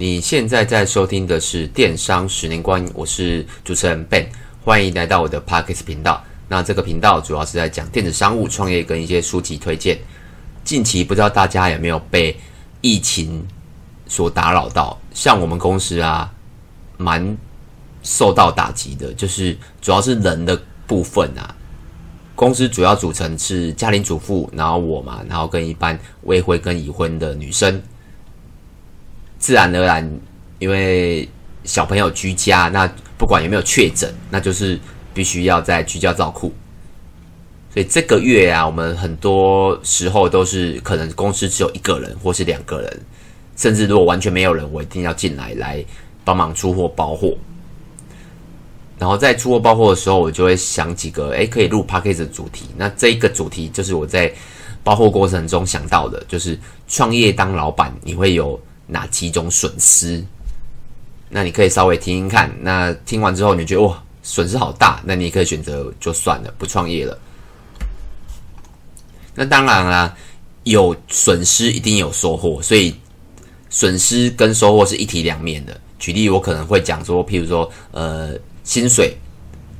你现在在收听的是《电商十年光阴》，我是主持人 Ben，欢迎来到我的 Podcast 频道。那这个频道主要是在讲电子商务创业跟一些书籍推荐。近期不知道大家有没有被疫情所打扰到？像我们公司啊，蛮受到打击的，就是主要是人的部分啊。公司主要组成是家庭主妇，然后我嘛，然后跟一般未婚跟已婚的女生。自然而然，因为小朋友居家，那不管有没有确诊，那就是必须要在居家照顾。所以这个月啊，我们很多时候都是可能公司只有一个人或是两个人，甚至如果完全没有人，我一定要进来来帮忙出货包货。然后在出货包货的时候，我就会想几个诶可以录 podcast 的主题。那这一个主题就是我在包货过程中想到的，就是创业当老板，你会有。哪几种损失？那你可以稍微听听看。那听完之后，你觉得哇，损失好大，那你也可以选择就算了，不创业了。那当然啦，有损失一定有收获，所以损失跟收获是一体两面的。举例，我可能会讲说，譬如说，呃，薪水，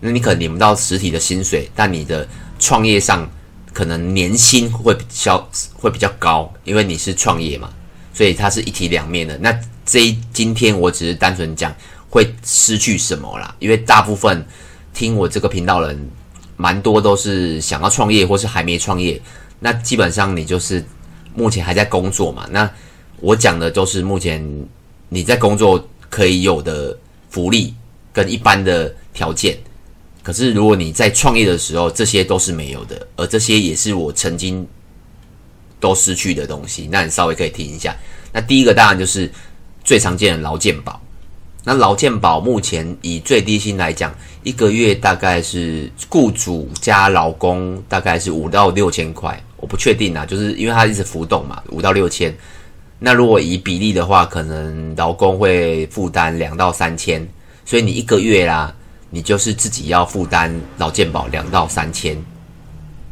那你可能领不到实体的薪水，但你的创业上可能年薪会比较会比较高，因为你是创业嘛。所以它是一体两面的。那这今天我只是单纯讲会失去什么啦，因为大部分听我这个频道人，蛮多都是想要创业或是还没创业。那基本上你就是目前还在工作嘛。那我讲的都是目前你在工作可以有的福利跟一般的条件。可是如果你在创业的时候，这些都是没有的，而这些也是我曾经。都失去的东西，那你稍微可以听一下。那第一个当然就是最常见的劳健保。那劳健保目前以最低薪来讲，一个月大概是雇主加劳工大概是五到六千块，我不确定啊，就是因为它一直浮动嘛，五到六千。那如果以比例的话，可能劳工会负担两到三千，所以你一个月啦，你就是自己要负担劳健保两到三千，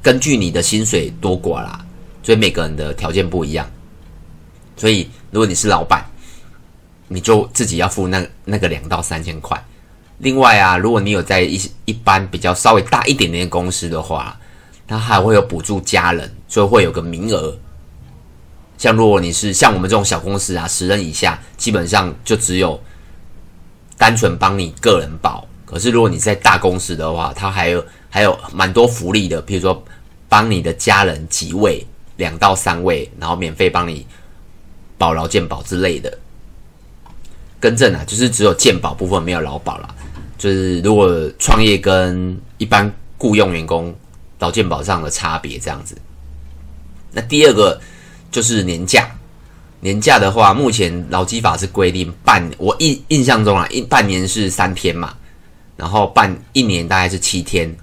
根据你的薪水多寡啦。所以每个人的条件不一样，所以如果你是老板，你就自己要付那那个两到三千块。另外啊，如果你有在一一般比较稍微大一点点的公司的话，它还会有补助家人，所以会有个名额。像如果你是像我们这种小公司啊，十人以下，基本上就只有单纯帮你个人保。可是如果你在大公司的话，它还有还有蛮多福利的，比如说帮你的家人几位。两到三位，然后免费帮你保劳健保之类的。更正啊，就是只有健保部分没有劳保啦。就是如果创业跟一般雇佣员工劳健保上的差别这样子。那第二个就是年假，年假的话，目前劳基法是规定半，我印印象中啊，一半年是三天嘛，然后半一年大概是七天。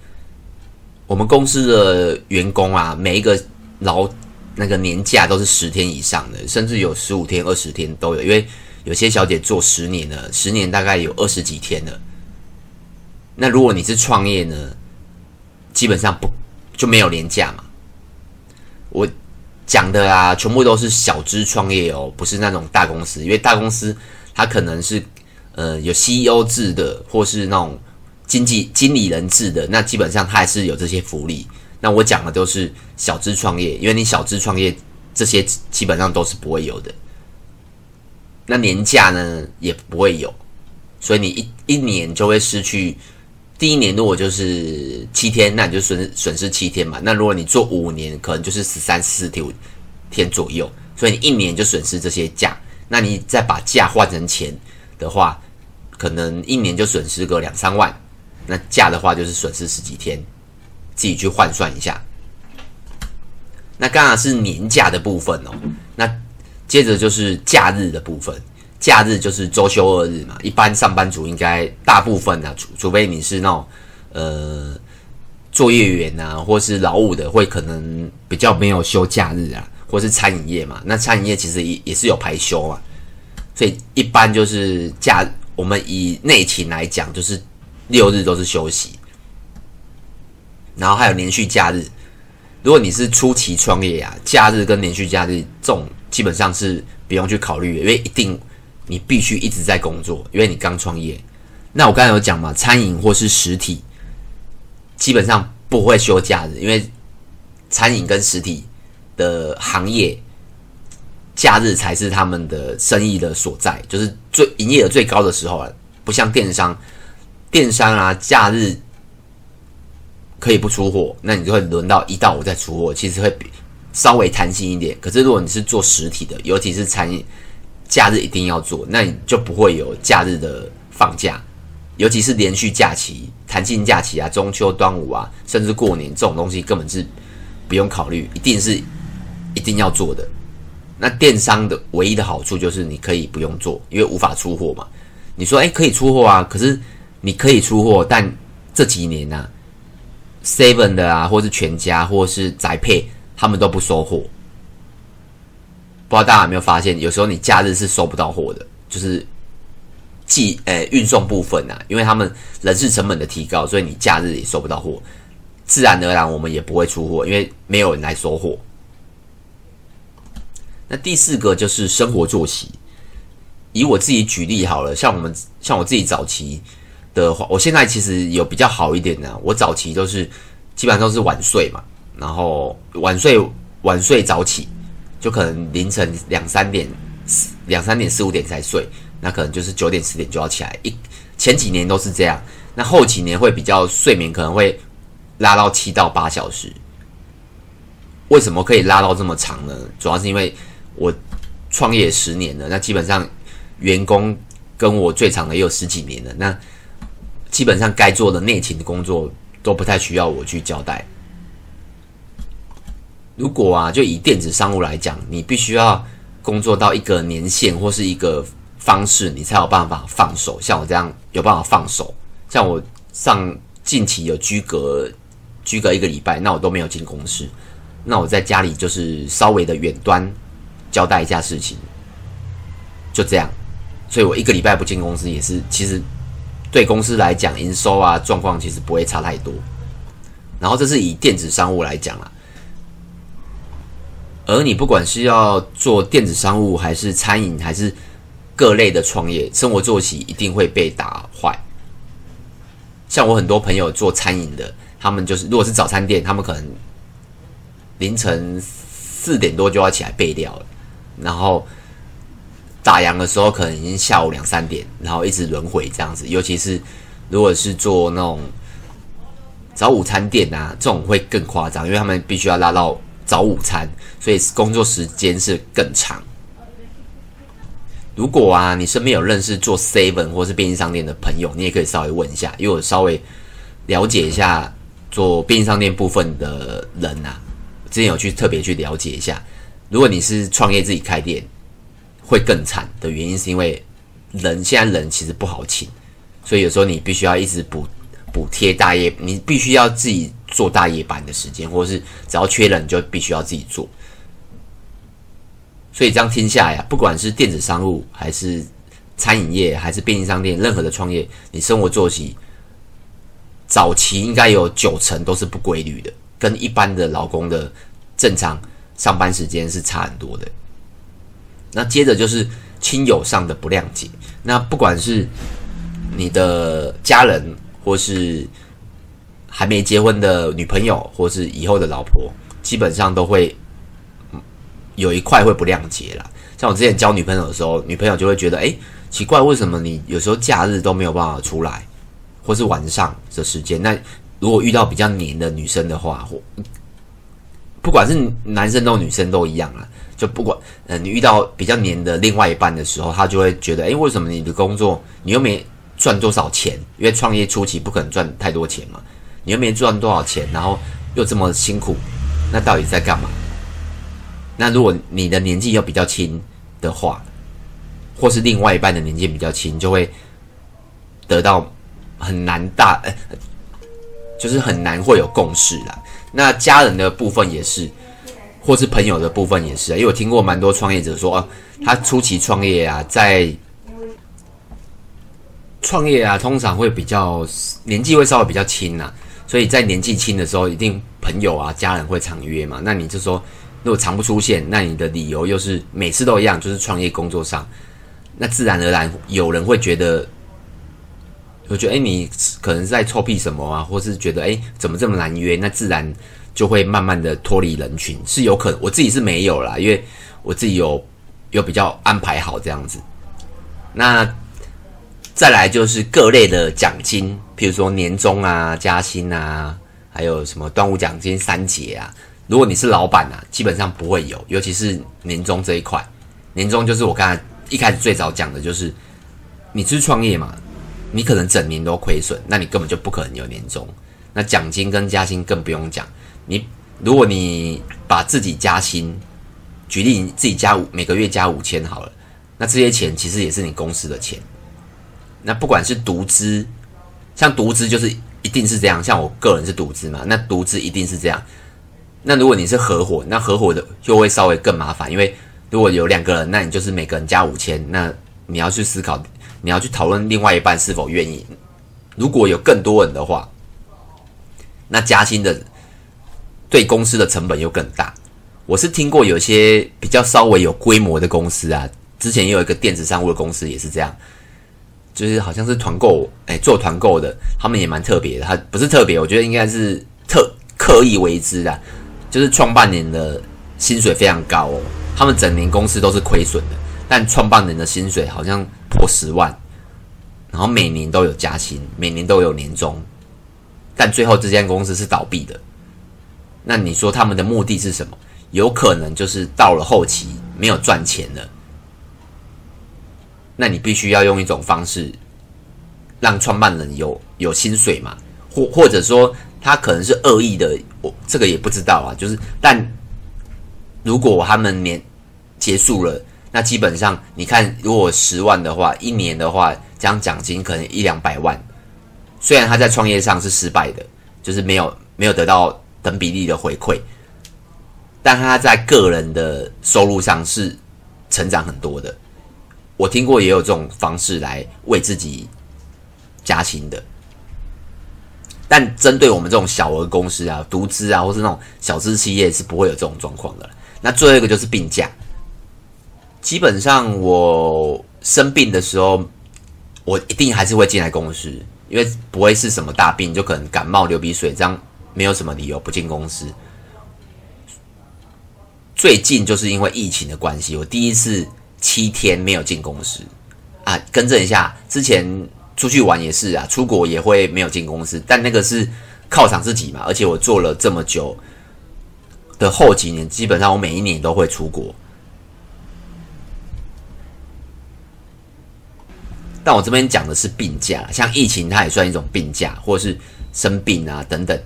我们公司的员工啊，每一个劳那个年假都是十天以上的，甚至有十五天、二十天都有。因为有些小姐做十年了，十年大概有二十几天了。那如果你是创业呢，基本上不就没有年假嘛？我讲的啊，全部都是小资创业哦，不是那种大公司。因为大公司它可能是呃有 CEO 制的，或是那种经济经理人制的，那基本上它还是有这些福利。那我讲的都是小资创业，因为你小资创业这些基本上都是不会有的。那年假呢也不会有，所以你一一年就会失去。第一年如果就是七天，那你就损损失七天嘛。那如果你做五年，可能就是十三、四天天左右，所以你一年就损失这些假。那你再把假换成钱的话，可能一年就损失个两三万。那假的话就是损失十几天。自己去换算一下。那刚刚是年假的部分哦，那接着就是假日的部分。假日就是周休二日嘛，一般上班族应该大部分啊，除除非你是那种呃作业员啊，或是劳务的，会可能比较没有休假日啊，或是餐饮业嘛。那餐饮业其实也也是有排休嘛，所以一般就是假，我们以内勤来讲，就是六日都是休息。然后还有连续假日，如果你是初期创业啊，假日跟连续假日这种基本上是不用去考虑的，因为一定你必须一直在工作，因为你刚创业。那我刚才有讲嘛，餐饮或是实体，基本上不会休假日，因为餐饮跟实体的行业，假日才是他们的生意的所在，就是最营业额最高的时候啊。不像电商，电商啊，假日可以不出货，那你就会轮到一到五再出货，其实会比稍微弹性一点。可是如果你是做实体的，尤其是餐饮，假日一定要做，那你就不会有假日的放假。尤其是连续假期、弹性假期啊，中秋、端午啊，甚至过年这种东西，根本是不用考虑，一定是一定要做的。那电商的唯一的好处就是你可以不用做，因为无法出货嘛。你说，哎，可以出货啊，可是你可以出货，但这几年呢、，Seven 的啊，或是全家，或是宅配，他们都不收货。不知道大家有没有发现，有时候你假日是收不到货的，就是。寄呃运送部分啊，因为他们人事成本的提高，所以你假日也收不到货，自然而然我们也不会出货，因为没有人来收货。那第四个就是生活作息，以我自己举例好了，像我们像我自己早期的话，我现在其实有比较好一点的，我早期都是基本上都是晚睡嘛，然后晚睡晚睡早起，就可能凌晨两三点两三点四五点才睡。那可能就是九点十点就要起来，一前几年都是这样，那后几年会比较睡眠可能会拉到七到八小时。为什么可以拉到这么长呢？主要是因为我创业十年了，那基本上员工跟我最长的也有十几年了，那基本上该做的内勤的工作都不太需要我去交代。如果啊，就以电子商务来讲，你必须要工作到一个年限或是一个。方式你才有办法放手，像我这样有办法放手。像我上近期有居隔居隔一个礼拜，那我都没有进公司，那我在家里就是稍微的远端交代一下事情，就这样。所以我一个礼拜不进公司也是，其实对公司来讲营收啊状况其实不会差太多。然后这是以电子商务来讲啦，而你不管是要做电子商务还是餐饮还是。各类的创业生活作息一定会被打坏。像我很多朋友做餐饮的，他们就是如果是早餐店，他们可能凌晨四点多就要起来备料了，然后打烊的时候可能已经下午两三点，然后一直轮回这样子。尤其是如果是做那种早午餐店啊，这种会更夸张，因为他们必须要拉到早午餐，所以工作时间是更长。如果啊，你身边有认识做 Seven 或是便利商店的朋友，你也可以稍微问一下，因为我稍微了解一下做便利商店部分的人啊，之前有去特别去了解一下。如果你是创业自己开店，会更惨的原因是因为人现在人其实不好请，所以有时候你必须要一直补补贴大夜，你必须要自己做大夜班的时间，或者是只要缺人就必须要自己做。所以这样听下来啊，不管是电子商务，还是餐饮业，还是便利商店，任何的创业，你生活作息早期应该有九成都是不规律的，跟一般的劳工的正常上班时间是差很多的。那接着就是亲友上的不谅解，那不管是你的家人，或是还没结婚的女朋友，或是以后的老婆，基本上都会。有一块会不谅解啦，像我之前交女朋友的时候，女朋友就会觉得，哎，奇怪，为什么你有时候假日都没有办法出来，或是晚上的时间？那如果遇到比较黏的女生的话，或不管是男生都女生都一样啊，就不管，呃，你遇到比较黏的另外一半的时候，他就会觉得，哎，为什么你的工作你又没赚多少钱？因为创业初期不可能赚太多钱嘛，你又没赚多少钱，然后又这么辛苦，那到底在干嘛？那如果你的年纪又比较轻的话，或是另外一半的年纪比较轻，就会得到很难大，呃，就是很难会有共识啦。那家人的部分也是，或是朋友的部分也是，因为我听过蛮多创业者说，哦，他初期创业啊，在创业啊，通常会比较年纪会稍微比较轻呐，所以在年纪轻的时候，一定朋友啊、家人会常约嘛。那你就说。如果常不出现，那你的理由又是每次都一样，就是创业工作上，那自然而然有人会觉得，我觉得哎，你可能是在臭屁什么啊，或是觉得哎，怎么这么难约？那自然就会慢慢的脱离人群，是有可能。我自己是没有啦，因为我自己有有比较安排好这样子。那再来就是各类的奖金，譬如说年终啊、加薪啊，还有什么端午奖金、三节啊。如果你是老板啊，基本上不会有，尤其是年终这一块。年终就是我刚才一开始最早讲的，就是你是创业嘛，你可能整年都亏损，那你根本就不可能有年终。那奖金跟加薪更不用讲。你如果你把自己加薪，举例你自己加五每个月加五千好了，那这些钱其实也是你公司的钱。那不管是独资，像独资就是一定是这样，像我个人是独资嘛，那独资一定是这样。那如果你是合伙，那合伙的就会稍微更麻烦，因为如果有两个人，那你就是每个人加五千，那你要去思考，你要去讨论另外一半是否愿意。如果有更多人的话，那加薪的对公司的成本又更大。我是听过有些比较稍微有规模的公司啊，之前也有一个电子商务的公司也是这样，就是好像是团购，哎，做团购的，他们也蛮特别的，他不是特别，我觉得应该是特刻意为之的。就是创办人的薪水非常高哦，他们整年公司都是亏损的，但创办人的薪水好像破十万，然后每年都有加薪，每年都有年终，但最后这间公司是倒闭的。那你说他们的目的是什么？有可能就是到了后期没有赚钱了，那你必须要用一种方式让创办人有有薪水嘛，或或者说。他可能是恶意的，我这个也不知道啊。就是，但如果他们年结束了，那基本上你看，如果十万的话，一年的话，这样奖金可能一两百万。虽然他在创业上是失败的，就是没有没有得到等比例的回馈，但他在个人的收入上是成长很多的。我听过也有这种方式来为自己加薪的。但针对我们这种小额公司啊、独资啊，或是那种小资企业，是不会有这种状况的。那最后一个就是病假。基本上我生病的时候，我一定还是会进来公司，因为不会是什么大病，就可能感冒、流鼻水这样，没有什么理由不进公司。最近就是因为疫情的关系，我第一次七天没有进公司啊。更正一下，之前。出去玩也是啊，出国也会没有进公司，但那个是犒赏自己嘛。而且我做了这么久的后几年，基本上我每一年都会出国。但我这边讲的是病假，像疫情它也算一种病假，或是生病啊等等。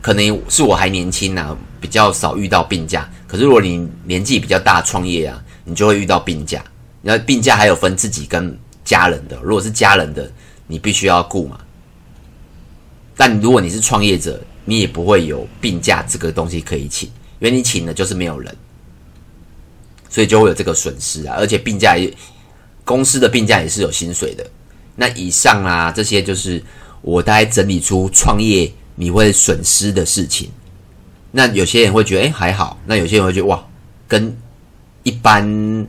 可能是我还年轻啊，比较少遇到病假。可是如果你年纪比较大，创业啊，你就会遇到病假。然后病假还有分自己跟家人的，如果是家人的。你必须要顾嘛，但如果你是创业者，你也不会有病假这个东西可以请，因为你请了就是没有人，所以就会有这个损失啊。而且病假也，公司的病假也是有薪水的。那以上啊，这些就是我大概整理出创业你会损失的事情。那有些人会觉得，哎，还好；那有些人会觉得，哇，跟一般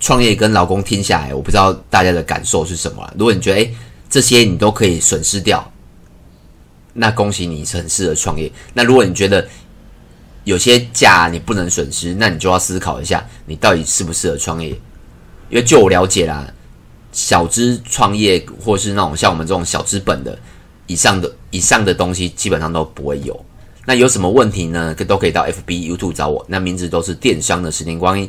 创业跟老公听下来，我不知道大家的感受是什么。如果你觉得，哎，这些你都可以损失掉，那恭喜你是很适合创业。那如果你觉得有些假你不能损失，那你就要思考一下，你到底适不适合创业。因为就我了解啦，小资创业或是那种像我们这种小资本的以上的以上的东西，基本上都不会有。那有什么问题呢？都可以到 FB、YouTube 找我，那名字都是电商的十年光阴。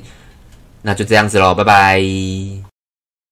那就这样子喽，拜拜。